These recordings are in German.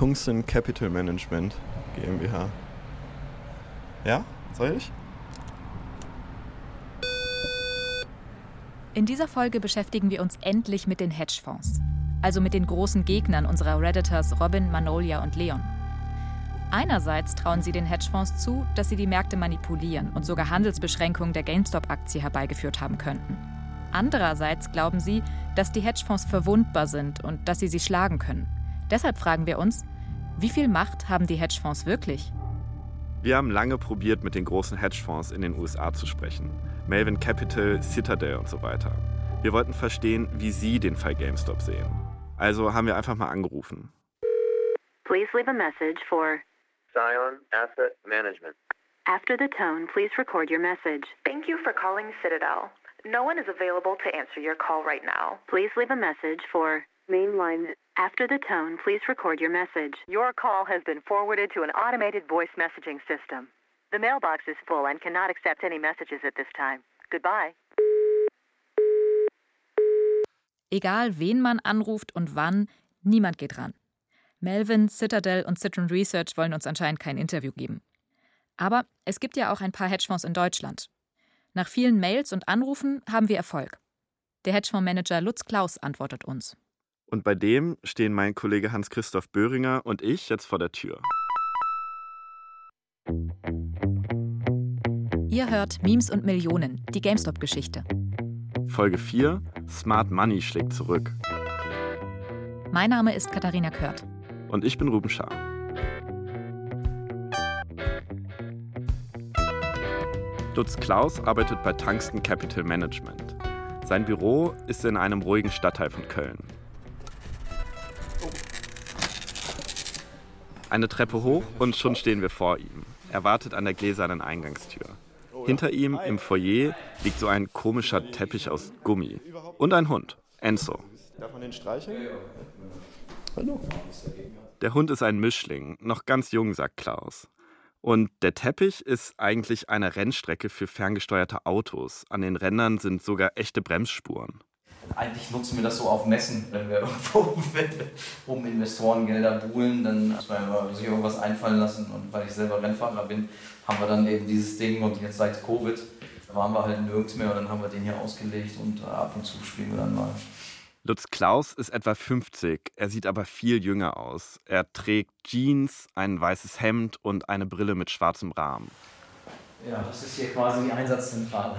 Tungsten Capital Management GmbH. Ja, soll ich? In dieser Folge beschäftigen wir uns endlich mit den Hedgefonds, also mit den großen Gegnern unserer Redditors Robin, Manolia und Leon. Einerseits trauen sie den Hedgefonds zu, dass sie die Märkte manipulieren und sogar Handelsbeschränkungen der GameStop-Aktie herbeigeführt haben könnten. Andererseits glauben sie, dass die Hedgefonds verwundbar sind und dass sie sie schlagen können. Deshalb fragen wir uns, wie viel Macht haben die Hedgefonds wirklich? Wir haben lange probiert, mit den großen Hedgefonds in den USA zu sprechen. Melvin Capital, Citadel und so weiter. Wir wollten verstehen, wie sie den Fall GameStop sehen. Also haben wir einfach mal angerufen. Please leave a message for Zion Asset Management. After the tone, please record your message. Thank you for calling Citadel. No one is available to answer your call right now. Please leave a message for mainline. After the tone, please record your message. Your call has been forwarded to an automated voice messaging system. The mailbox is full and cannot accept any messages at this time. Goodbye. Egal, wen man anruft und wann, niemand geht ran. Melvin, Citadel und Citron Research wollen uns anscheinend kein Interview geben. Aber es gibt ja auch ein paar Hedgefonds in Deutschland. Nach vielen Mails und Anrufen haben wir Erfolg. Der Hedgefondsmanager Lutz Klaus antwortet uns. Und bei dem stehen mein Kollege Hans-Christoph Böhringer und ich jetzt vor der Tür. Ihr hört Memes und Millionen, die GameStop-Geschichte. Folge 4: Smart Money schlägt zurück. Mein Name ist Katharina Kört. Und ich bin Ruben Schaar. Lutz Klaus arbeitet bei Tungsten Capital Management. Sein Büro ist in einem ruhigen Stadtteil von Köln. Eine Treppe hoch und schon stehen wir vor ihm. Er wartet an der gläsernen Eingangstür. Hinter ihm im Foyer liegt so ein komischer Teppich aus Gummi. Und ein Hund, Enzo. Darf man den streicheln? Hallo. Der Hund ist ein Mischling, noch ganz jung, sagt Klaus. Und der Teppich ist eigentlich eine Rennstrecke für ferngesteuerte Autos. An den Rändern sind sogar echte Bremsspuren. Eigentlich nutzen wir das so auf Messen, wenn wir irgendwo um Investorengelder buhlen, dann muss man sich irgendwas einfallen lassen. Und weil ich selber Rennfahrer bin, haben wir dann eben dieses Ding und jetzt seit Covid waren wir halt nirgends mehr und dann haben wir den hier ausgelegt und ab und zu spielen wir dann mal. Lutz Klaus ist etwa 50, er sieht aber viel jünger aus. Er trägt Jeans, ein weißes Hemd und eine Brille mit schwarzem Rahmen. Ja, das ist hier quasi die Einsatzzentrale.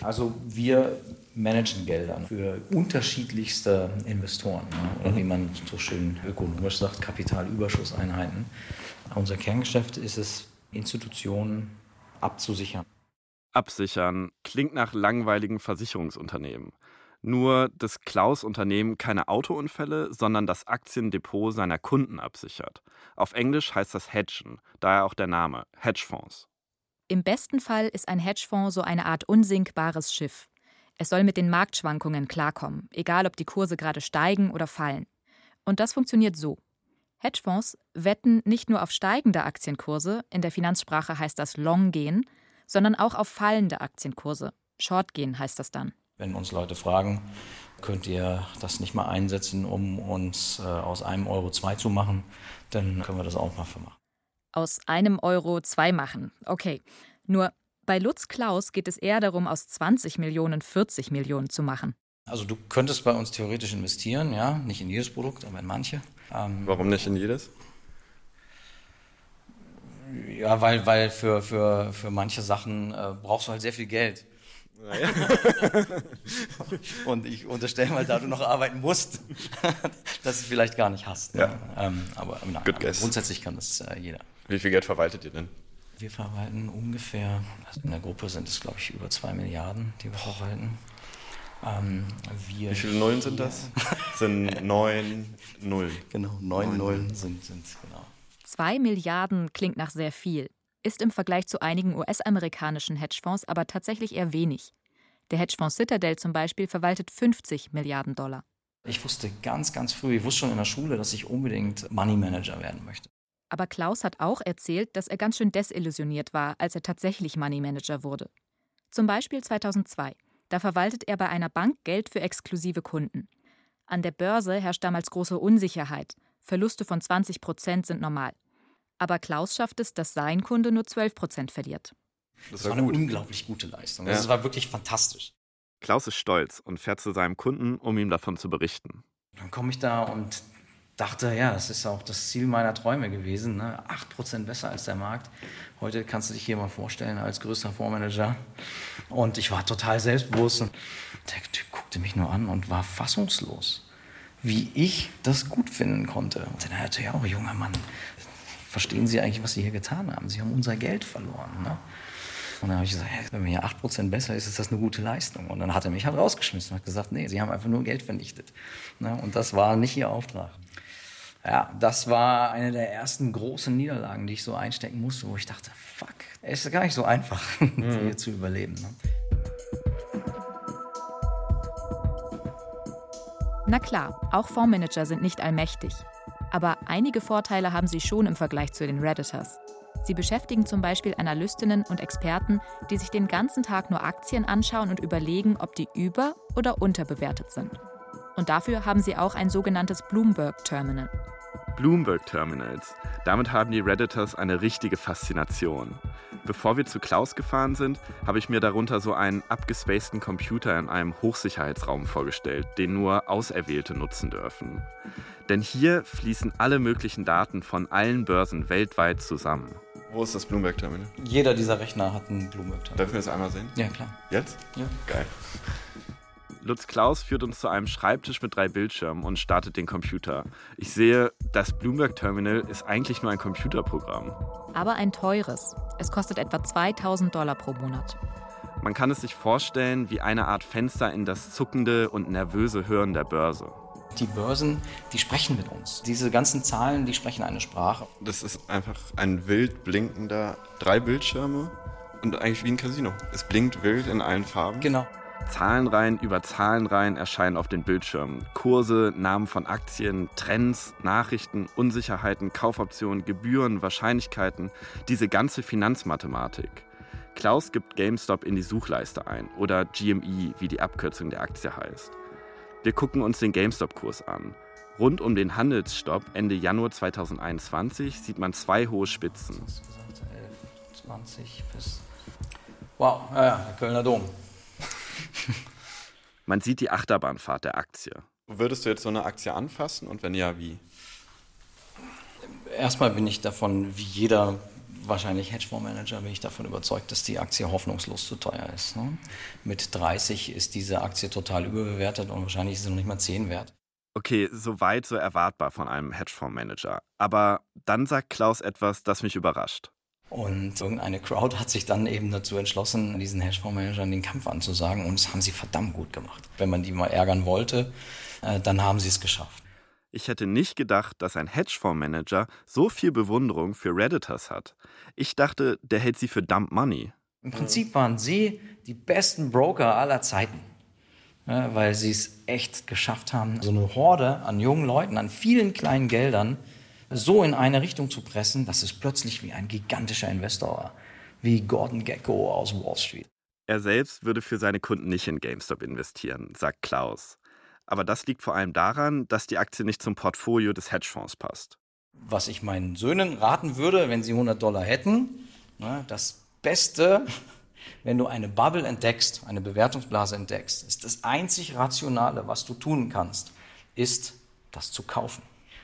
Also wir managen Gelder für unterschiedlichste Investoren, oder wie man so schön ökonomisch sagt, Kapitalüberschusseinheiten. Unser Kerngeschäft ist es, Institutionen abzusichern. Absichern klingt nach langweiligen Versicherungsunternehmen. Nur, dass Klaus Unternehmen keine Autounfälle, sondern das Aktiendepot seiner Kunden absichert. Auf Englisch heißt das Hedgen, daher auch der Name Hedgefonds. Im besten Fall ist ein Hedgefonds so eine Art unsinkbares Schiff. Es soll mit den Marktschwankungen klarkommen, egal ob die Kurse gerade steigen oder fallen. Und das funktioniert so. Hedgefonds wetten nicht nur auf steigende Aktienkurse, in der Finanzsprache heißt das Long gehen, sondern auch auf fallende Aktienkurse. Short gehen heißt das dann. Wenn uns Leute fragen, könnt ihr das nicht mal einsetzen, um uns äh, aus einem Euro zwei zu machen, dann können wir das auch mal für machen. Aus einem Euro zwei machen. Okay. Nur bei Lutz Klaus geht es eher darum, aus 20 Millionen 40 Millionen zu machen. Also du könntest bei uns theoretisch investieren, ja, nicht in jedes Produkt, aber in manche. Ähm, Warum nicht in jedes? Ja, weil, weil für, für, für manche Sachen äh, brauchst du halt sehr viel Geld. Naja. und ich unterstelle mal, da du noch arbeiten musst, dass du vielleicht gar nicht hast. Ne? Ja. Ähm, aber na, aber grundsätzlich kann das äh, jeder. Wie viel Geld verwaltet ihr denn? Wir verwalten ungefähr, also in der Gruppe sind es glaube ich über zwei Milliarden, die wir verwalten. Ähm, Wie viele Nullen sind das? sind neun Nullen. Genau, neun Nullen sind, sind genau. Zwei Milliarden klingt nach sehr viel ist im Vergleich zu einigen US-amerikanischen Hedgefonds aber tatsächlich eher wenig. Der Hedgefonds Citadel zum Beispiel verwaltet 50 Milliarden Dollar. Ich wusste ganz, ganz früh, ich wusste schon in der Schule, dass ich unbedingt Money Manager werden möchte. Aber Klaus hat auch erzählt, dass er ganz schön desillusioniert war, als er tatsächlich Money Manager wurde. Zum Beispiel 2002. Da verwaltet er bei einer Bank Geld für exklusive Kunden. An der Börse herrscht damals große Unsicherheit. Verluste von 20 Prozent sind normal. Aber Klaus schafft es, dass sein Kunde nur 12 Prozent verliert. Das, das war, eine unglaublich gute Leistung. Ja. Das war wirklich fantastisch. Klaus ist stolz und fährt zu seinem Kunden, um ihm davon zu berichten. Dann komme ich da und dachte, ja, das ist auch das Ziel meiner Träume gewesen. Ne? 8% besser als der Markt. Heute kannst du dich hier mal vorstellen als größter Fondsmanager. Und ich war total selbstbewusst. Und der Typ guckte mich nur an und war fassungslos, wie ich das gut finden konnte. Und dann hatte ja auch, junger Mann, verstehen Sie eigentlich, was Sie hier getan haben? Sie haben unser Geld verloren. Ne? Und dann habe ich gesagt, hey, wenn mir hier 8% besser ist, ist das eine gute Leistung. Und dann hat er mich halt rausgeschmissen und hat gesagt, nee, Sie haben einfach nur Geld vernichtet. Ne? Und das war nicht Ihr Auftrag. Ja, das war eine der ersten großen Niederlagen, die ich so einstecken musste, wo ich dachte, fuck, es ist gar nicht so einfach, mhm. hier zu überleben. Ne? Na klar, auch Fondsmanager sind nicht allmächtig. Aber einige Vorteile haben sie schon im Vergleich zu den Redditors. Sie beschäftigen zum Beispiel Analystinnen und Experten, die sich den ganzen Tag nur Aktien anschauen und überlegen, ob die über- oder unterbewertet sind. Und dafür haben sie auch ein sogenanntes Bloomberg Terminal. Bloomberg Terminals. Damit haben die Redditors eine richtige Faszination. Bevor wir zu Klaus gefahren sind, habe ich mir darunter so einen abgespaceden Computer in einem Hochsicherheitsraum vorgestellt, den nur Auserwählte nutzen dürfen. Denn hier fließen alle möglichen Daten von allen Börsen weltweit zusammen. Wo ist das Bloomberg Terminal? Jeder dieser Rechner hat ein Bloomberg Terminal. Dürfen wir das einmal sehen? Ja, klar. Jetzt? Ja. Geil. Lutz Klaus führt uns zu einem Schreibtisch mit drei Bildschirmen und startet den Computer. Ich sehe, das Bloomberg Terminal ist eigentlich nur ein Computerprogramm. Aber ein teures. Es kostet etwa 2000 Dollar pro Monat. Man kann es sich vorstellen wie eine Art Fenster in das zuckende und nervöse Hören der Börse. Die Börsen, die sprechen mit uns. Diese ganzen Zahlen, die sprechen eine Sprache. Das ist einfach ein wild blinkender, drei Bildschirme und eigentlich wie ein Casino. Es blinkt wild in allen Farben. Genau. Zahlenreihen über Zahlenreihen erscheinen auf den Bildschirmen. Kurse, Namen von Aktien, Trends, Nachrichten, Unsicherheiten, Kaufoptionen, Gebühren, Wahrscheinlichkeiten, diese ganze Finanzmathematik. Klaus gibt GameStop in die Suchleiste ein oder GME, wie die Abkürzung der Aktie heißt. Wir gucken uns den GameStop-Kurs an. Rund um den Handelsstopp Ende Januar 2021 sieht man zwei hohe Spitzen. 11, 20 bis. Wow, ja, ja, der Kölner Dom. Man sieht die Achterbahnfahrt der Aktie. Würdest du jetzt so eine Aktie anfassen und wenn ja, wie? Erstmal bin ich davon, wie jeder wahrscheinlich Hedgefondsmanager, bin ich davon überzeugt, dass die Aktie hoffnungslos zu teuer ist. Ne? Mit 30 ist diese Aktie total überbewertet und wahrscheinlich ist sie noch nicht mal 10 wert. Okay, so weit, so erwartbar von einem Hedgefondsmanager. Aber dann sagt Klaus etwas, das mich überrascht. Und irgendeine Crowd hat sich dann eben dazu entschlossen, diesen Hedgefondsmanagern den Kampf anzusagen. Und das haben sie verdammt gut gemacht. Wenn man die mal ärgern wollte, äh, dann haben sie es geschafft. Ich hätte nicht gedacht, dass ein Hedgefondsmanager so viel Bewunderung für Redditors hat. Ich dachte, der hält sie für Dump Money. Im Prinzip waren sie die besten Broker aller Zeiten. Ja, weil sie es echt geschafft haben, so eine Horde an jungen Leuten, an vielen kleinen Geldern so in eine Richtung zu pressen, dass es plötzlich wie ein gigantischer Investor war, wie Gordon Gecko aus Wall Street. Er selbst würde für seine Kunden nicht in GameStop investieren, sagt Klaus. Aber das liegt vor allem daran, dass die Aktie nicht zum Portfolio des Hedgefonds passt. Was ich meinen Söhnen raten würde, wenn sie 100 Dollar hätten, das Beste, wenn du eine Bubble entdeckst, eine Bewertungsblase entdeckst, ist das einzig Rationale, was du tun kannst, ist, das zu kaufen.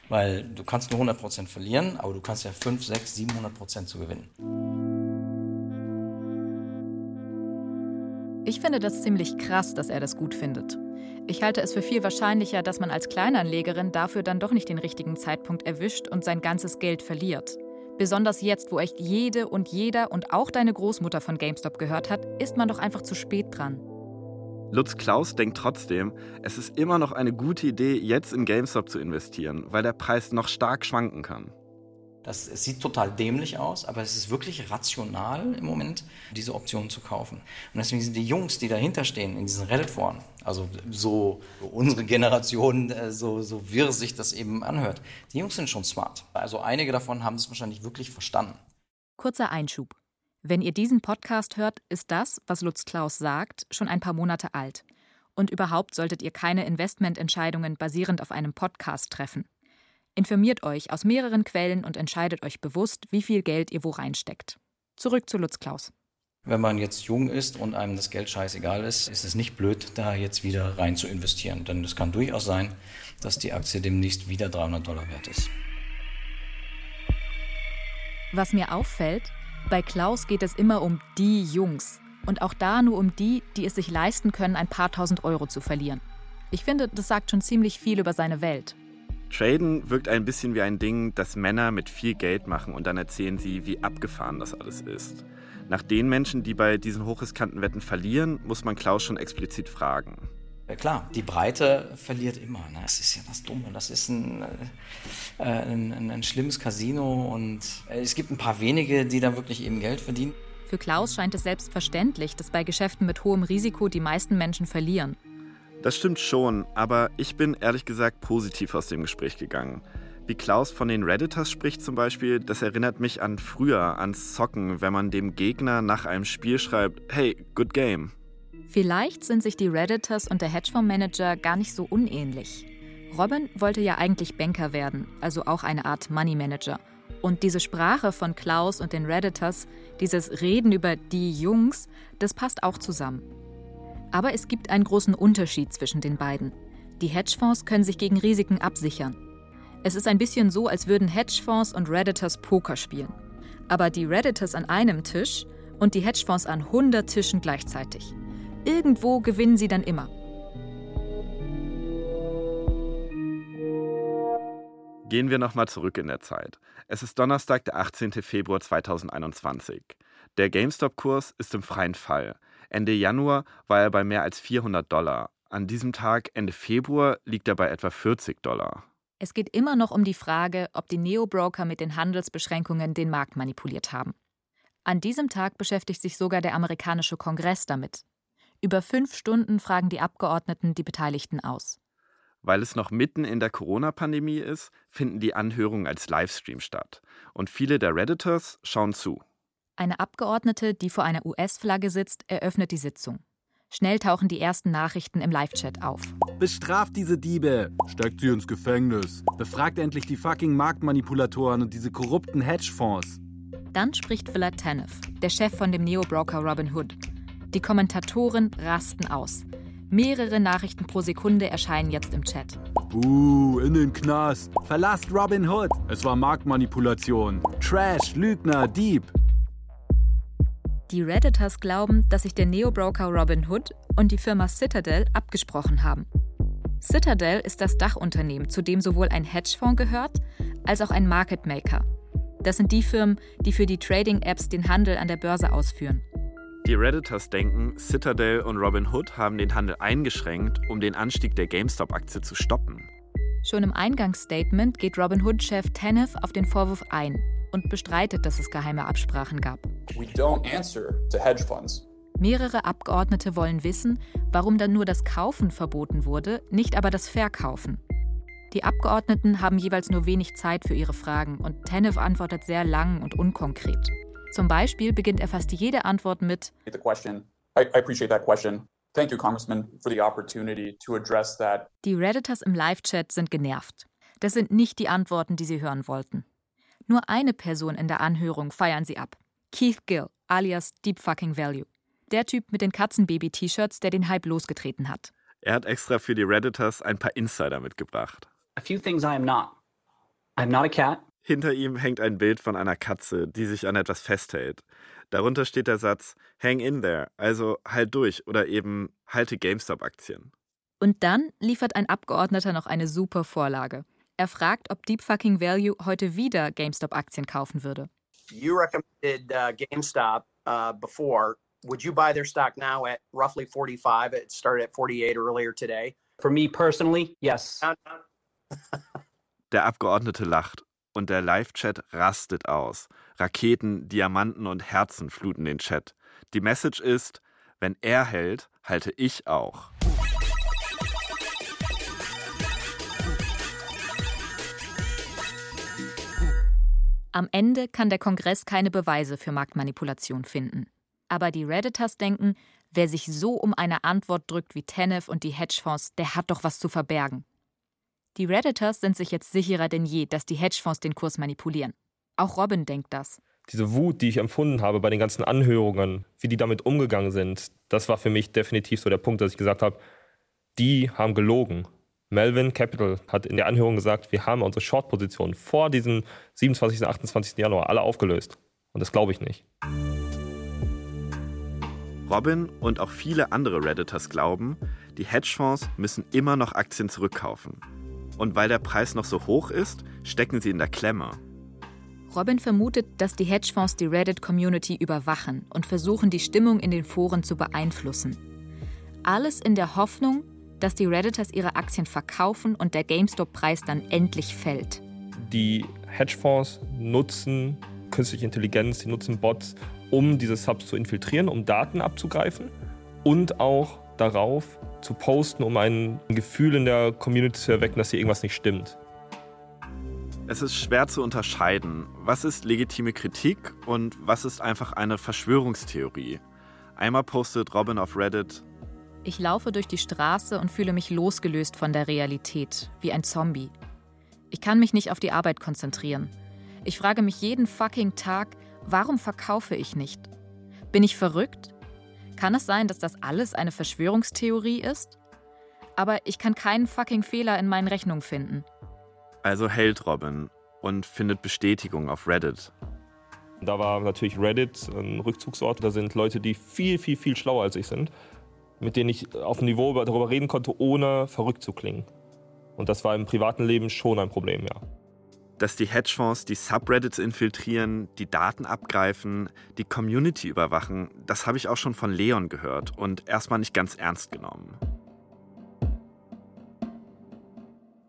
Weil du kannst nur 100% verlieren, aber du kannst ja 5, 6, 700% zu gewinnen. Ich finde das ziemlich krass, dass er das gut findet. Ich halte es für viel wahrscheinlicher, dass man als Kleinanlegerin dafür dann doch nicht den richtigen Zeitpunkt erwischt und sein ganzes Geld verliert. Besonders jetzt, wo echt jede und jeder und auch deine Großmutter von GameStop gehört hat, ist man doch einfach zu spät dran. Lutz Klaus denkt trotzdem, es ist immer noch eine gute Idee, jetzt in GameStop zu investieren, weil der Preis noch stark schwanken kann. Das sieht total dämlich aus, aber es ist wirklich rational im Moment, diese Option zu kaufen. Und deswegen sind die Jungs, die dahinter stehen in diesen Reddit-Foren, also so unsere Generation, äh, so, so wirr sich das eben anhört, die Jungs sind schon smart. Also einige davon haben es wahrscheinlich wirklich verstanden. Kurzer Einschub. Wenn ihr diesen Podcast hört, ist das, was Lutz Klaus sagt, schon ein paar Monate alt. Und überhaupt solltet ihr keine Investmententscheidungen basierend auf einem Podcast treffen. Informiert euch aus mehreren Quellen und entscheidet euch bewusst, wie viel Geld ihr wo reinsteckt. Zurück zu Lutz Klaus. Wenn man jetzt jung ist und einem das Geld scheißegal ist, ist es nicht blöd, da jetzt wieder rein zu investieren. Denn es kann durchaus sein, dass die Aktie demnächst wieder 300 Dollar wert ist. Was mir auffällt, bei Klaus geht es immer um die Jungs. Und auch da nur um die, die es sich leisten können, ein paar tausend Euro zu verlieren. Ich finde, das sagt schon ziemlich viel über seine Welt. Traden wirkt ein bisschen wie ein Ding, das Männer mit viel Geld machen und dann erzählen sie, wie abgefahren das alles ist. Nach den Menschen, die bei diesen hochriskanten Wetten verlieren, muss man Klaus schon explizit fragen. Ja, klar, die Breite verliert immer. Ne? Das ist ja das Dumme. Das ist ein, äh, ein, ein, ein schlimmes Casino und äh, es gibt ein paar wenige, die da wirklich eben Geld verdienen. Für Klaus scheint es selbstverständlich, dass bei Geschäften mit hohem Risiko die meisten Menschen verlieren. Das stimmt schon, aber ich bin ehrlich gesagt positiv aus dem Gespräch gegangen. Wie Klaus von den Redditors spricht zum Beispiel, das erinnert mich an früher, ans Zocken, wenn man dem Gegner nach einem Spiel schreibt, hey, good game. Vielleicht sind sich die Redditors und der Hedgefondsmanager gar nicht so unähnlich. Robin wollte ja eigentlich Banker werden, also auch eine Art Money Manager. Und diese Sprache von Klaus und den Redditors, dieses Reden über die Jungs, das passt auch zusammen. Aber es gibt einen großen Unterschied zwischen den beiden. Die Hedgefonds können sich gegen Risiken absichern. Es ist ein bisschen so, als würden Hedgefonds und Redditors Poker spielen. Aber die Redditors an einem Tisch und die Hedgefonds an 100 Tischen gleichzeitig. Irgendwo gewinnen sie dann immer. Gehen wir nochmal zurück in der Zeit. Es ist Donnerstag, der 18. Februar 2021. Der GameStop-Kurs ist im freien Fall. Ende Januar war er bei mehr als 400 Dollar. An diesem Tag, Ende Februar, liegt er bei etwa 40 Dollar. Es geht immer noch um die Frage, ob die Neo-Broker mit den Handelsbeschränkungen den Markt manipuliert haben. An diesem Tag beschäftigt sich sogar der amerikanische Kongress damit. Über fünf Stunden fragen die Abgeordneten die Beteiligten aus. Weil es noch mitten in der Corona-Pandemie ist, finden die Anhörungen als Livestream statt. Und viele der Redditors schauen zu. Eine Abgeordnete, die vor einer US-Flagge sitzt, eröffnet die Sitzung. Schnell tauchen die ersten Nachrichten im Live-Chat auf. Bestraft diese Diebe, steckt sie ins Gefängnis, befragt endlich die fucking Marktmanipulatoren und diese korrupten Hedgefonds. Dann spricht Philip Tanev, der Chef von dem Neo-Broker Robin Hood. Die Kommentatoren rasten aus. Mehrere Nachrichten pro Sekunde erscheinen jetzt im Chat. Uh, in den Knast. Verlasst Robin Hood. Es war Marktmanipulation. Trash, Lügner, Dieb. Die Redditors glauben, dass sich der Neo-Broker Robin Hood und die Firma Citadel abgesprochen haben. Citadel ist das Dachunternehmen, zu dem sowohl ein Hedgefonds gehört, als auch ein Market Maker. Das sind die Firmen, die für die Trading-Apps den Handel an der Börse ausführen. Die Redditors denken, Citadel und Robinhood haben den Handel eingeschränkt, um den Anstieg der GameStop-Aktie zu stoppen. Schon im Eingangsstatement geht Robinhood-Chef Tanev auf den Vorwurf ein und bestreitet, dass es geheime Absprachen gab. Mehrere Abgeordnete wollen wissen, warum dann nur das Kaufen verboten wurde, nicht aber das Verkaufen. Die Abgeordneten haben jeweils nur wenig Zeit für ihre Fragen und Tanev antwortet sehr lang und unkonkret. Zum Beispiel beginnt er fast jede Antwort mit Die Redditors im Live-Chat sind genervt. Das sind nicht die Antworten, die sie hören wollten. Nur eine Person in der Anhörung feiern sie ab. Keith Gill, alias Deep Fucking Value. Der Typ mit den Katzenbaby-T-Shirts, der den Hype losgetreten hat. Er hat extra für die Redditors ein paar Insider mitgebracht. A few things I am not. I'm not a cat. Hinter ihm hängt ein Bild von einer Katze, die sich an etwas festhält. Darunter steht der Satz Hang in there, also halt durch oder eben halte GameStop-Aktien. Und dann liefert ein Abgeordneter noch eine super Vorlage. Er fragt, ob Deep Fucking Value heute wieder GameStop-Aktien kaufen würde. You recommended uh, GameStop uh, before. Would you buy their stock now at roughly 45? It started at 48 earlier today. For me personally, yes. Der Abgeordnete lacht und der Live-Chat rastet aus. Raketen, Diamanten und Herzen fluten den Chat. Die Message ist, wenn er hält, halte ich auch. Am Ende kann der Kongress keine Beweise für Marktmanipulation finden. Aber die Redditors denken, wer sich so um eine Antwort drückt wie Tenev und die Hedgefonds, der hat doch was zu verbergen. Die Redditors sind sich jetzt sicherer denn je, dass die Hedgefonds den Kurs manipulieren. Auch Robin denkt das. Diese Wut, die ich empfunden habe bei den ganzen Anhörungen, wie die damit umgegangen sind, das war für mich definitiv so der Punkt, dass ich gesagt habe, die haben gelogen. Melvin Capital hat in der Anhörung gesagt, wir haben unsere Short-Position vor diesem 27. und 28. Januar alle aufgelöst. Und das glaube ich nicht. Robin und auch viele andere Redditors glauben, die Hedgefonds müssen immer noch Aktien zurückkaufen. Und weil der Preis noch so hoch ist, stecken sie in der Klemme. Robin vermutet, dass die Hedgefonds die Reddit-Community überwachen und versuchen, die Stimmung in den Foren zu beeinflussen. Alles in der Hoffnung, dass die Redditors ihre Aktien verkaufen und der GameStop-Preis dann endlich fällt. Die Hedgefonds nutzen künstliche Intelligenz, die nutzen Bots, um diese Subs zu infiltrieren, um Daten abzugreifen und auch darauf zu posten, um ein Gefühl in der Community zu erwecken, dass hier irgendwas nicht stimmt. Es ist schwer zu unterscheiden, was ist legitime Kritik und was ist einfach eine Verschwörungstheorie. Einmal postet Robin auf Reddit, ich laufe durch die Straße und fühle mich losgelöst von der Realität, wie ein Zombie. Ich kann mich nicht auf die Arbeit konzentrieren. Ich frage mich jeden fucking Tag, warum verkaufe ich nicht? Bin ich verrückt? Kann es sein, dass das alles eine Verschwörungstheorie ist? Aber ich kann keinen fucking Fehler in meinen Rechnungen finden. Also hält Robin und findet Bestätigung auf Reddit. Da war natürlich Reddit ein Rückzugsort. Da sind Leute, die viel, viel, viel schlauer als ich sind mit denen ich auf dem Niveau darüber reden konnte, ohne verrückt zu klingen. Und das war im privaten Leben schon ein Problem, ja. Dass die Hedgefonds die Subreddits infiltrieren, die Daten abgreifen, die Community überwachen, das habe ich auch schon von Leon gehört und erstmal nicht ganz ernst genommen.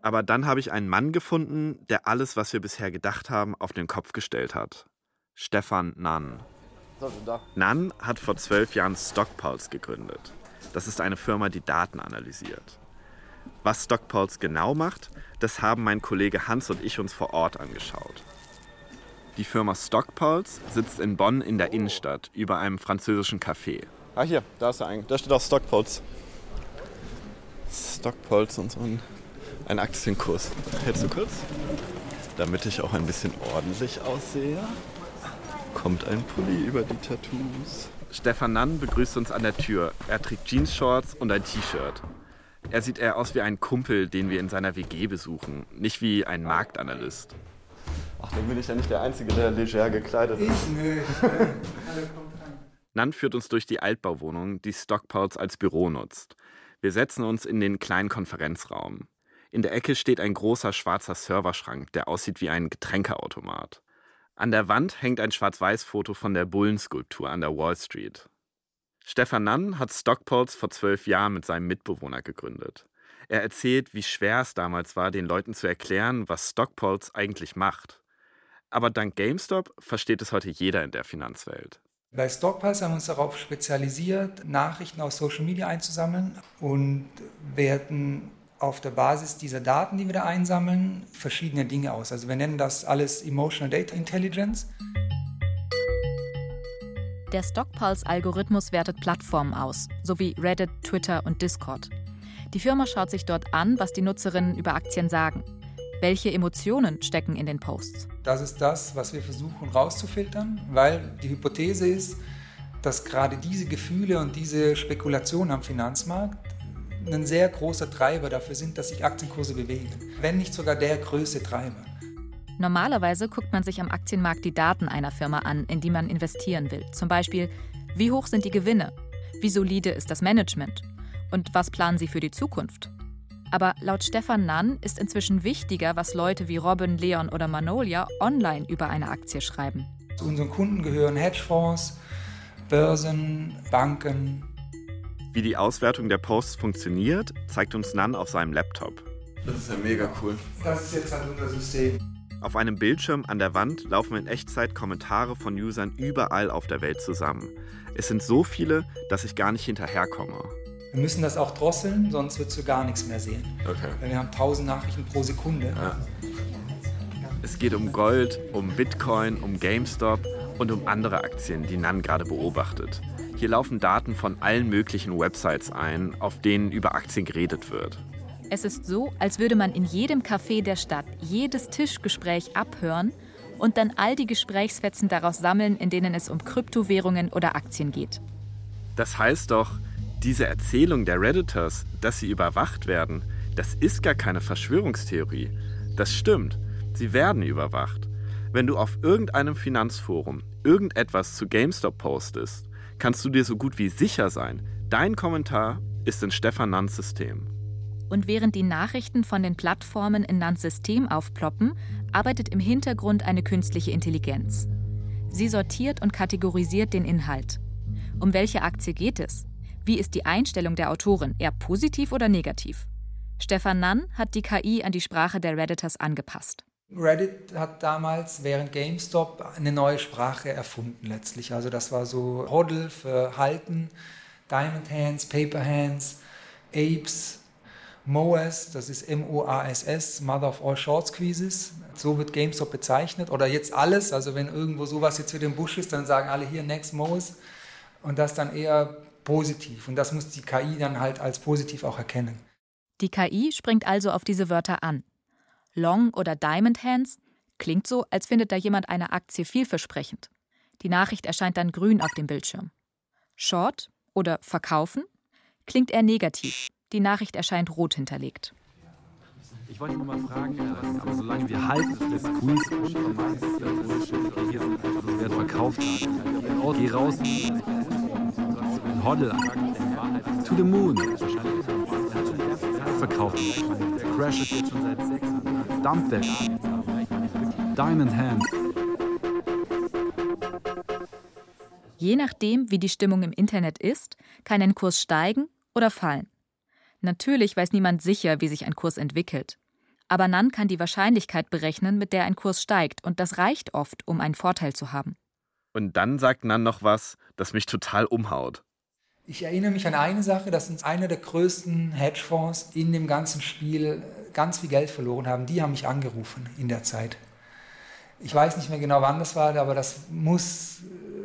Aber dann habe ich einen Mann gefunden, der alles, was wir bisher gedacht haben, auf den Kopf gestellt hat. Stefan Nann. Nann hat vor zwölf Jahren Stockpulse gegründet. Das ist eine Firma, die Daten analysiert. Was Stockpulse genau macht, das haben mein Kollege Hans und ich uns vor Ort angeschaut. Die Firma Stockpulse sitzt in Bonn in der Innenstadt über einem französischen Café. Ah, hier, da ist er eigentlich. Da steht auch Stockpulse. Stockpulse und so ein, ein Aktienkurs. Hältst du kurz? Damit ich auch ein bisschen ordentlich aussehe, kommt ein Pulli über die Tattoos. Stefan Nann begrüßt uns an der Tür. Er trägt Jeans-Shorts und ein T-Shirt. Er sieht eher aus wie ein Kumpel, den wir in seiner WG besuchen, nicht wie ein Marktanalyst. Ach, dann bin ich ja nicht der Einzige, der leger gekleidet ist. Ich nicht. Nann führt uns durch die Altbauwohnung, die Stockpulse als Büro nutzt. Wir setzen uns in den kleinen Konferenzraum. In der Ecke steht ein großer schwarzer Serverschrank, der aussieht wie ein Getränkeautomat. An der Wand hängt ein Schwarz-Weiß-Foto von der Bullenskulptur an der Wall Street. Stefan Nann hat Stockpulse vor zwölf Jahren mit seinem Mitbewohner gegründet. Er erzählt, wie schwer es damals war, den Leuten zu erklären, was Stockpulse eigentlich macht. Aber dank GameStop versteht es heute jeder in der Finanzwelt. Bei Stockpulse haben wir uns darauf spezialisiert, Nachrichten aus Social Media einzusammeln und werten auf der Basis dieser Daten, die wir da einsammeln, verschiedene Dinge aus. Also wir nennen das alles Emotional Data Intelligence. Der Stockpulse-Algorithmus wertet Plattformen aus, sowie Reddit, Twitter und Discord. Die Firma schaut sich dort an, was die Nutzerinnen über Aktien sagen. Welche Emotionen stecken in den Posts? Das ist das, was wir versuchen rauszufiltern, weil die Hypothese ist, dass gerade diese Gefühle und diese Spekulation am Finanzmarkt ein sehr großer Treiber dafür sind, dass sich Aktienkurse bewegen. Wenn nicht sogar der größte Treiber. Normalerweise guckt man sich am Aktienmarkt die Daten einer Firma an, in die man investieren will. Zum Beispiel, wie hoch sind die Gewinne? Wie solide ist das Management? Und was planen sie für die Zukunft? Aber laut Stefan Nann ist inzwischen wichtiger, was Leute wie Robin, Leon oder Manolia online über eine Aktie schreiben. Zu unseren Kunden gehören Hedgefonds, Börsen, Banken, wie die Auswertung der Posts funktioniert, zeigt uns Nan auf seinem Laptop. Das ist ja mega cool. Das ist jetzt halt unser System. Auf einem Bildschirm an der Wand laufen in Echtzeit Kommentare von Usern überall auf der Welt zusammen. Es sind so viele, dass ich gar nicht hinterherkomme. Wir müssen das auch drosseln, sonst wirst du gar nichts mehr sehen. Okay. Weil wir haben 1000 Nachrichten pro Sekunde. Ja. Es geht um Gold, um Bitcoin, um GameStop und um andere Aktien, die Nan gerade beobachtet. Hier laufen Daten von allen möglichen Websites ein, auf denen über Aktien geredet wird. Es ist so, als würde man in jedem Café der Stadt jedes Tischgespräch abhören und dann all die Gesprächsfetzen daraus sammeln, in denen es um Kryptowährungen oder Aktien geht. Das heißt doch, diese Erzählung der Redditors, dass sie überwacht werden, das ist gar keine Verschwörungstheorie. Das stimmt. Sie werden überwacht. Wenn du auf irgendeinem Finanzforum irgendetwas zu GameStop postest, kannst du dir so gut wie sicher sein, dein Kommentar ist in Stefan Nanns System. Und während die Nachrichten von den Plattformen in Nanns System aufploppen, arbeitet im Hintergrund eine künstliche Intelligenz. Sie sortiert und kategorisiert den Inhalt. Um welche Aktie geht es? Wie ist die Einstellung der Autorin, eher positiv oder negativ? Stefan Nann hat die KI an die Sprache der Redditors angepasst. Reddit hat damals während GameStop eine neue Sprache erfunden letztlich. Also das war so Hodl für Halten, Diamond Hands, Paper Hands, Apes, MOAS, das ist M-O-A-S-S, Mother of All Short Squeezes. So wird GameStop bezeichnet. Oder jetzt alles, also wenn irgendwo sowas jetzt wieder im Busch ist, dann sagen alle hier Next MOAS. Und das dann eher positiv. Und das muss die KI dann halt als positiv auch erkennen. Die KI springt also auf diese Wörter an. Long oder Diamond Hands klingt so, als findet da jemand eine Aktie vielversprechend. Die Nachricht erscheint dann grün auf dem Bildschirm. Short oder verkaufen klingt eher negativ. Die Nachricht erscheint rot hinterlegt. Ich wollte nur mal fragen, äh, aber solange wir halten, das ist einfach nur Wert verkauft. Geh raus. Hoddle. To the moon. Verkauft. Der Crash ist jetzt schon seit sechs Dump that. Diamond Hand. Je nachdem, wie die Stimmung im Internet ist, kann ein Kurs steigen oder fallen. Natürlich weiß niemand sicher, wie sich ein Kurs entwickelt. Aber Nan kann die Wahrscheinlichkeit berechnen, mit der ein Kurs steigt, und das reicht oft, um einen Vorteil zu haben. Und dann sagt Nan noch was, das mich total umhaut. Ich erinnere mich an eine Sache, dass uns einer der größten Hedgefonds in dem ganzen Spiel ganz viel Geld verloren haben. Die haben mich angerufen in der Zeit. Ich weiß nicht mehr genau, wann das war, aber das muss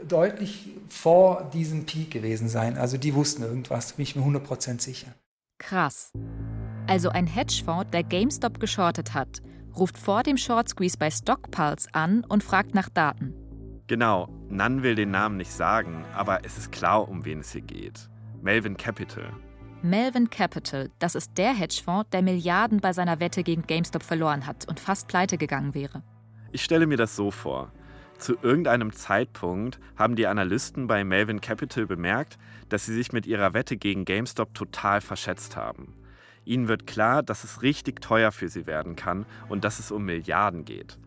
deutlich vor diesem Peak gewesen sein. Also die wussten irgendwas, bin ich mir 100% sicher. Krass. Also ein Hedgefonds, der GameStop geschortet hat, ruft vor dem Short Squeeze bei Stockpulse an und fragt nach Daten. Genau, Nan will den Namen nicht sagen, aber es ist klar, um wen es hier geht. Melvin Capital. Melvin Capital, das ist der Hedgefonds, der Milliarden bei seiner Wette gegen GameStop verloren hat und fast pleite gegangen wäre. Ich stelle mir das so vor. Zu irgendeinem Zeitpunkt haben die Analysten bei Melvin Capital bemerkt, dass sie sich mit ihrer Wette gegen GameStop total verschätzt haben. Ihnen wird klar, dass es richtig teuer für sie werden kann und dass es um Milliarden geht.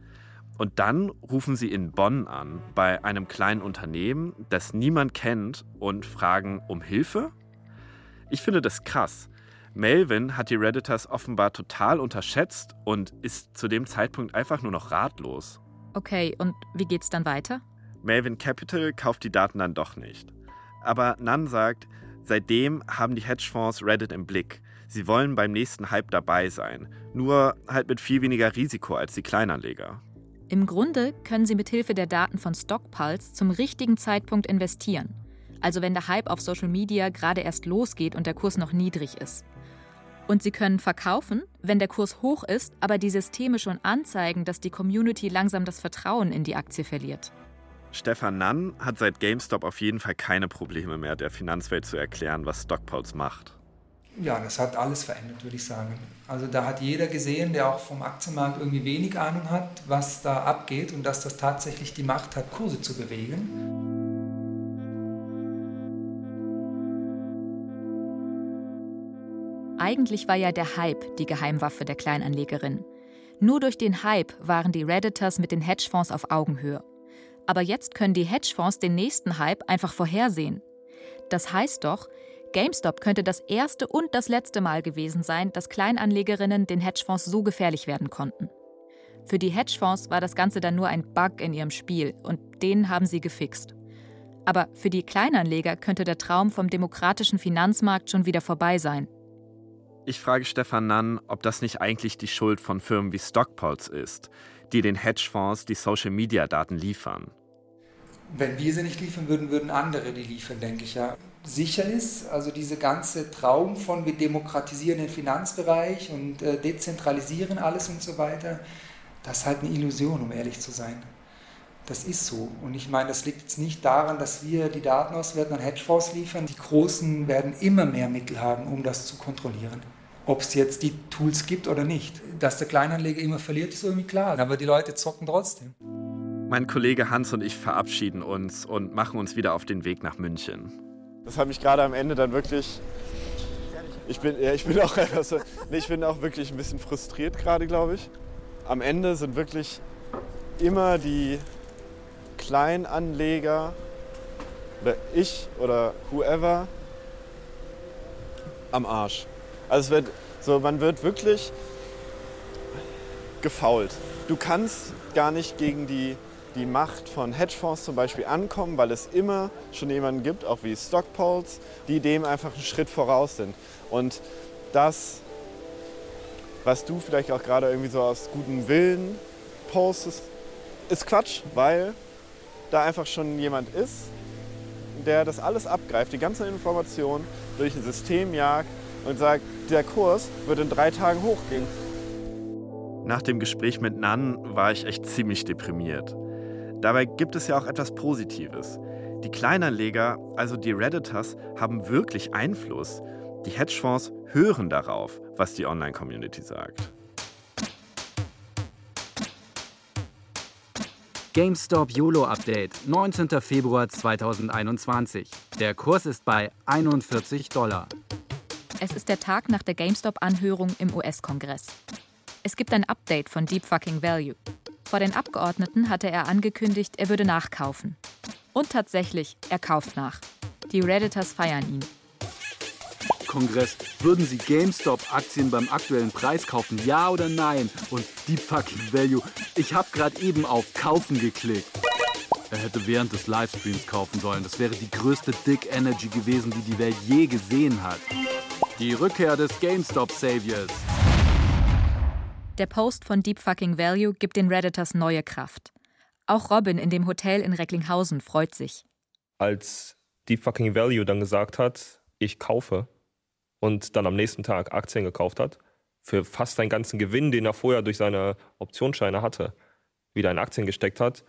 Und dann rufen sie in Bonn an, bei einem kleinen Unternehmen, das niemand kennt, und fragen um Hilfe? Ich finde das krass. Melvin hat die Redditors offenbar total unterschätzt und ist zu dem Zeitpunkt einfach nur noch ratlos. Okay, und wie geht's dann weiter? Melvin Capital kauft die Daten dann doch nicht. Aber Nan sagt, seitdem haben die Hedgefonds Reddit im Blick. Sie wollen beim nächsten Hype dabei sein, nur halt mit viel weniger Risiko als die Kleinanleger. Im Grunde können Sie mit Hilfe der Daten von Stockpulse zum richtigen Zeitpunkt investieren. Also wenn der Hype auf Social Media gerade erst losgeht und der Kurs noch niedrig ist. Und Sie können verkaufen, wenn der Kurs hoch ist, aber die Systeme schon anzeigen, dass die Community langsam das Vertrauen in die Aktie verliert. Stefan Nann hat seit GameStop auf jeden Fall keine Probleme mehr, der Finanzwelt zu erklären, was Stockpulse macht. Ja, das hat alles verändert, würde ich sagen. Also da hat jeder gesehen, der auch vom Aktienmarkt irgendwie wenig Ahnung hat, was da abgeht und dass das tatsächlich die Macht hat, Kurse zu bewegen. Eigentlich war ja der Hype die Geheimwaffe der Kleinanlegerin. Nur durch den Hype waren die Redditors mit den Hedgefonds auf Augenhöhe. Aber jetzt können die Hedgefonds den nächsten Hype einfach vorhersehen. Das heißt doch, GameStop könnte das erste und das letzte Mal gewesen sein, dass Kleinanlegerinnen den Hedgefonds so gefährlich werden konnten. Für die Hedgefonds war das Ganze dann nur ein Bug in ihrem Spiel und den haben sie gefixt. Aber für die Kleinanleger könnte der Traum vom demokratischen Finanzmarkt schon wieder vorbei sein. Ich frage Stefan Nann, ob das nicht eigentlich die Schuld von Firmen wie Stockpulse ist, die den Hedgefonds die Social-Media-Daten liefern. Wenn wir sie nicht liefern würden, würden andere die liefern, denke ich ja. Sicher ist, also dieser ganze Traum von wir demokratisieren den Finanzbereich und äh, dezentralisieren alles und so weiter, das ist halt eine Illusion, um ehrlich zu sein. Das ist so. Und ich meine, das liegt jetzt nicht daran, dass wir die Daten auswerten an Hedgefonds liefern. Die Großen werden immer mehr Mittel haben, um das zu kontrollieren. Ob es jetzt die Tools gibt oder nicht. Dass der Kleinanleger immer verliert, ist irgendwie klar. Aber die Leute zocken trotzdem. Mein Kollege Hans und ich verabschieden uns und machen uns wieder auf den Weg nach München. Das hat mich gerade am Ende dann wirklich. Ich bin, ja, ich bin auch so, nee, ich bin auch wirklich ein bisschen frustriert gerade, glaube ich. Am Ende sind wirklich immer die Kleinanleger oder ich oder whoever am Arsch. Also es wird so, man wird wirklich gefault. Du kannst gar nicht gegen die, die Macht von Hedgefonds zum Beispiel ankommen, weil es immer schon jemanden gibt, auch wie Stockpoles, die dem einfach einen Schritt voraus sind. Und das, was du vielleicht auch gerade irgendwie so aus gutem Willen postest, ist Quatsch, weil da einfach schon jemand ist, der das alles abgreift, die ganzen Informationen durch ein System jagt und sagt, der Kurs wird in drei Tagen hochgehen. Nach dem Gespräch mit Nan war ich echt ziemlich deprimiert. Dabei gibt es ja auch etwas Positives. Die Kleinanleger, also die Redditors, haben wirklich Einfluss. Die Hedgefonds hören darauf, was die Online-Community sagt. GameStop YOLO Update, 19. Februar 2021. Der Kurs ist bei 41 Dollar. Es ist der Tag nach der GameStop-Anhörung im US-Kongress. Es gibt ein Update von Deep Fucking Value. Vor den Abgeordneten hatte er angekündigt, er würde nachkaufen. Und tatsächlich, er kauft nach. Die Redditors feiern ihn. Kongress, würden Sie GameStop-Aktien beim aktuellen Preis kaufen? Ja oder nein? Und Deep Fucking Value, ich habe gerade eben auf Kaufen geklickt. Er hätte während des Livestreams kaufen sollen. Das wäre die größte Dick Energy gewesen, die die Welt je gesehen hat. Die Rückkehr des GameStop Saviors. Der Post von Deep Fucking Value gibt den Redditors neue Kraft. Auch Robin in dem Hotel in Recklinghausen freut sich. Als Deep Fucking Value dann gesagt hat, ich kaufe, und dann am nächsten Tag Aktien gekauft hat, für fast seinen ganzen Gewinn, den er vorher durch seine Optionsscheine hatte, wieder in Aktien gesteckt hat,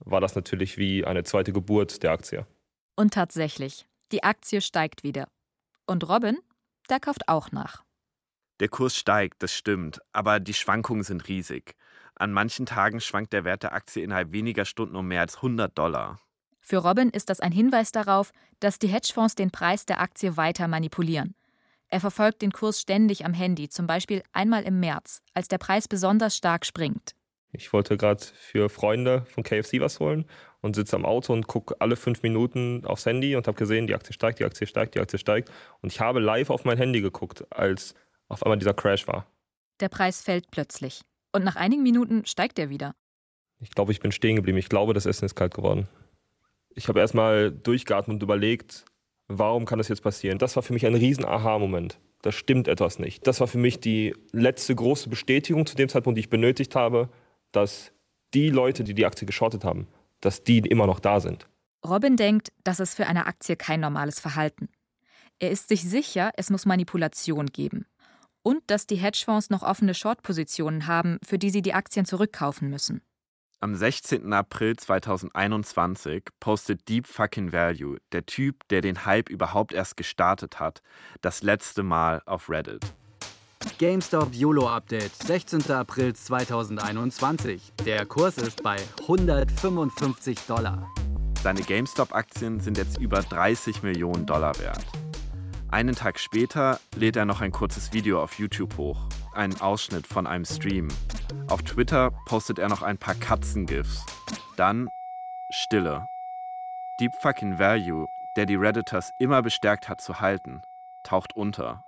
war das natürlich wie eine zweite Geburt der Aktie. Und tatsächlich, die Aktie steigt wieder. Und Robin, der kauft auch nach. Der Kurs steigt, das stimmt, aber die Schwankungen sind riesig. An manchen Tagen schwankt der Wert der Aktie innerhalb weniger Stunden um mehr als 100 Dollar. Für Robin ist das ein Hinweis darauf, dass die Hedgefonds den Preis der Aktie weiter manipulieren. Er verfolgt den Kurs ständig am Handy, zum Beispiel einmal im März, als der Preis besonders stark springt. Ich wollte gerade für Freunde von KFC was holen und sitze am Auto und gucke alle fünf Minuten aufs Handy und habe gesehen, die Aktie steigt, die Aktie steigt, die Aktie steigt. Und ich habe live auf mein Handy geguckt, als auf einmal dieser Crash war. Der Preis fällt plötzlich. Und nach einigen Minuten steigt er wieder. Ich glaube, ich bin stehen geblieben. Ich glaube, das Essen ist kalt geworden. Ich habe erstmal durchgeatmet und überlegt, warum kann das jetzt passieren? Das war für mich ein riesen Aha-Moment. Da stimmt etwas nicht. Das war für mich die letzte große Bestätigung zu dem Zeitpunkt, die ich benötigt habe, dass die Leute, die die Aktie geschortet haben, dass die immer noch da sind. Robin denkt, das ist für eine Aktie kein normales Verhalten. Er ist sich sicher, es muss Manipulation geben. Und dass die Hedgefonds noch offene Short-Positionen haben, für die sie die Aktien zurückkaufen müssen. Am 16. April 2021 postet Deep Fucking Value, der Typ, der den Hype überhaupt erst gestartet hat, das letzte Mal auf Reddit. GameStop YOLO Update, 16. April 2021. Der Kurs ist bei 155 Dollar. Seine GameStop-Aktien sind jetzt über 30 Millionen Dollar wert. Einen Tag später lädt er noch ein kurzes Video auf YouTube hoch, einen Ausschnitt von einem Stream. Auf Twitter postet er noch ein paar Katzen-GIFs. Dann Stille. Deep Fucking Value, der die Redditors immer bestärkt hat zu halten, taucht unter.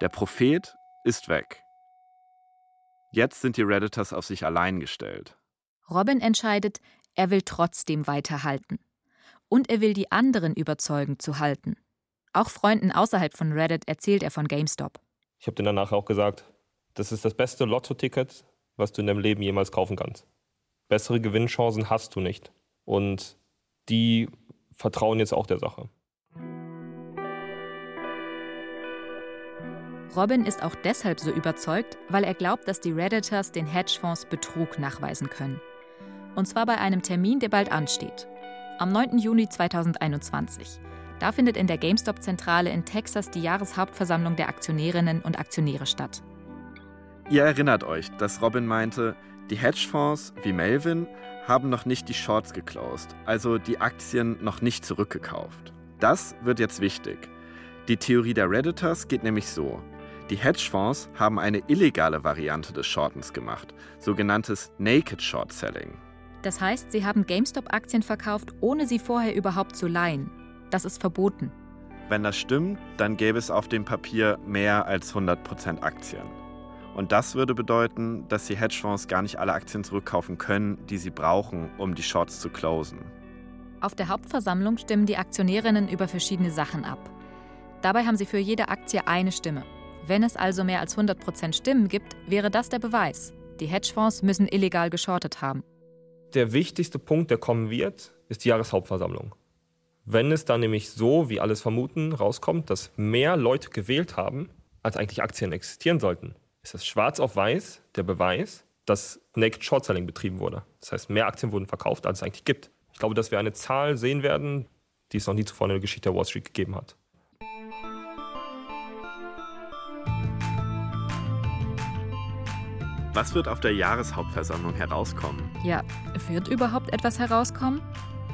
Der Prophet ist weg. Jetzt sind die Redditors auf sich allein gestellt. Robin entscheidet, er will trotzdem weiterhalten. Und er will die anderen überzeugen zu halten. Auch Freunden außerhalb von Reddit erzählt er von GameStop. Ich habe denen danach auch gesagt, das ist das beste Lotto-Ticket, was du in deinem Leben jemals kaufen kannst. Bessere Gewinnchancen hast du nicht. Und die vertrauen jetzt auch der Sache. Robin ist auch deshalb so überzeugt, weil er glaubt, dass die Redditors den Hedgefonds Betrug nachweisen können. Und zwar bei einem Termin, der bald ansteht. Am 9. Juni 2021. Da findet in der GameStop-Zentrale in Texas die Jahreshauptversammlung der Aktionärinnen und Aktionäre statt. Ihr erinnert euch, dass Robin meinte, die Hedgefonds wie Melvin haben noch nicht die Shorts geclosed, also die Aktien noch nicht zurückgekauft. Das wird jetzt wichtig. Die Theorie der Redditors geht nämlich so. Die Hedgefonds haben eine illegale Variante des Shortens gemacht, sogenanntes Naked Short Selling. Das heißt, sie haben GameStop-Aktien verkauft, ohne sie vorher überhaupt zu leihen. Das ist verboten. Wenn das stimmt, dann gäbe es auf dem Papier mehr als 100% Aktien. Und das würde bedeuten, dass die Hedgefonds gar nicht alle Aktien zurückkaufen können, die sie brauchen, um die Shorts zu closen. Auf der Hauptversammlung stimmen die Aktionärinnen über verschiedene Sachen ab. Dabei haben sie für jede Aktie eine Stimme. Wenn es also mehr als 100% Stimmen gibt, wäre das der Beweis. Die Hedgefonds müssen illegal geschortet haben. Der wichtigste Punkt, der kommen wird, ist die Jahreshauptversammlung. Wenn es dann nämlich so, wie alles vermuten, rauskommt, dass mehr Leute gewählt haben, als eigentlich Aktien existieren sollten, ist das schwarz auf weiß der Beweis, dass Naked Short Selling betrieben wurde. Das heißt, mehr Aktien wurden verkauft, als es eigentlich gibt. Ich glaube, dass wir eine Zahl sehen werden, die es noch nie zuvor in der Geschichte der Wall Street gegeben hat. Was wird auf der Jahreshauptversammlung herauskommen? Ja, wird überhaupt etwas herauskommen?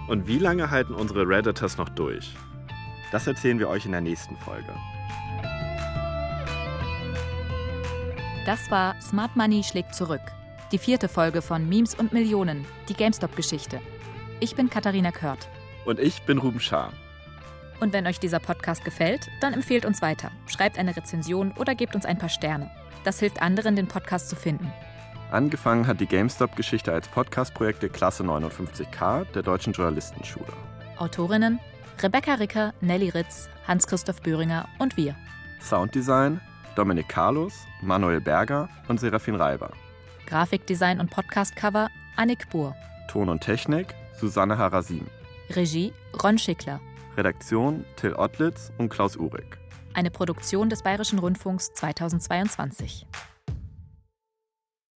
Und wie lange halten unsere Redditors noch durch? Das erzählen wir euch in der nächsten Folge. Das war Smart Money schlägt zurück. Die vierte Folge von Memes und Millionen, die GameStop-Geschichte. Ich bin Katharina Kört. Und ich bin Ruben Schaar. Und wenn euch dieser Podcast gefällt, dann empfehlt uns weiter. Schreibt eine Rezension oder gebt uns ein paar Sterne. Das hilft anderen, den Podcast zu finden. Angefangen hat die GameStop-Geschichte als Podcastprojekt der Klasse 59K der Deutschen Journalistenschule. Autorinnen Rebecca Ricker, Nelly Ritz, Hans-Christoph Böhringer und wir. Sounddesign Dominik Carlos, Manuel Berger und Serafin Reiber. Grafikdesign und Podcastcover Annik Buhr. Ton und Technik Susanne Harasim. Regie Ron Schickler. Redaktion Till Ottlitz und Klaus Uhrig. Eine Produktion des Bayerischen Rundfunks 2022.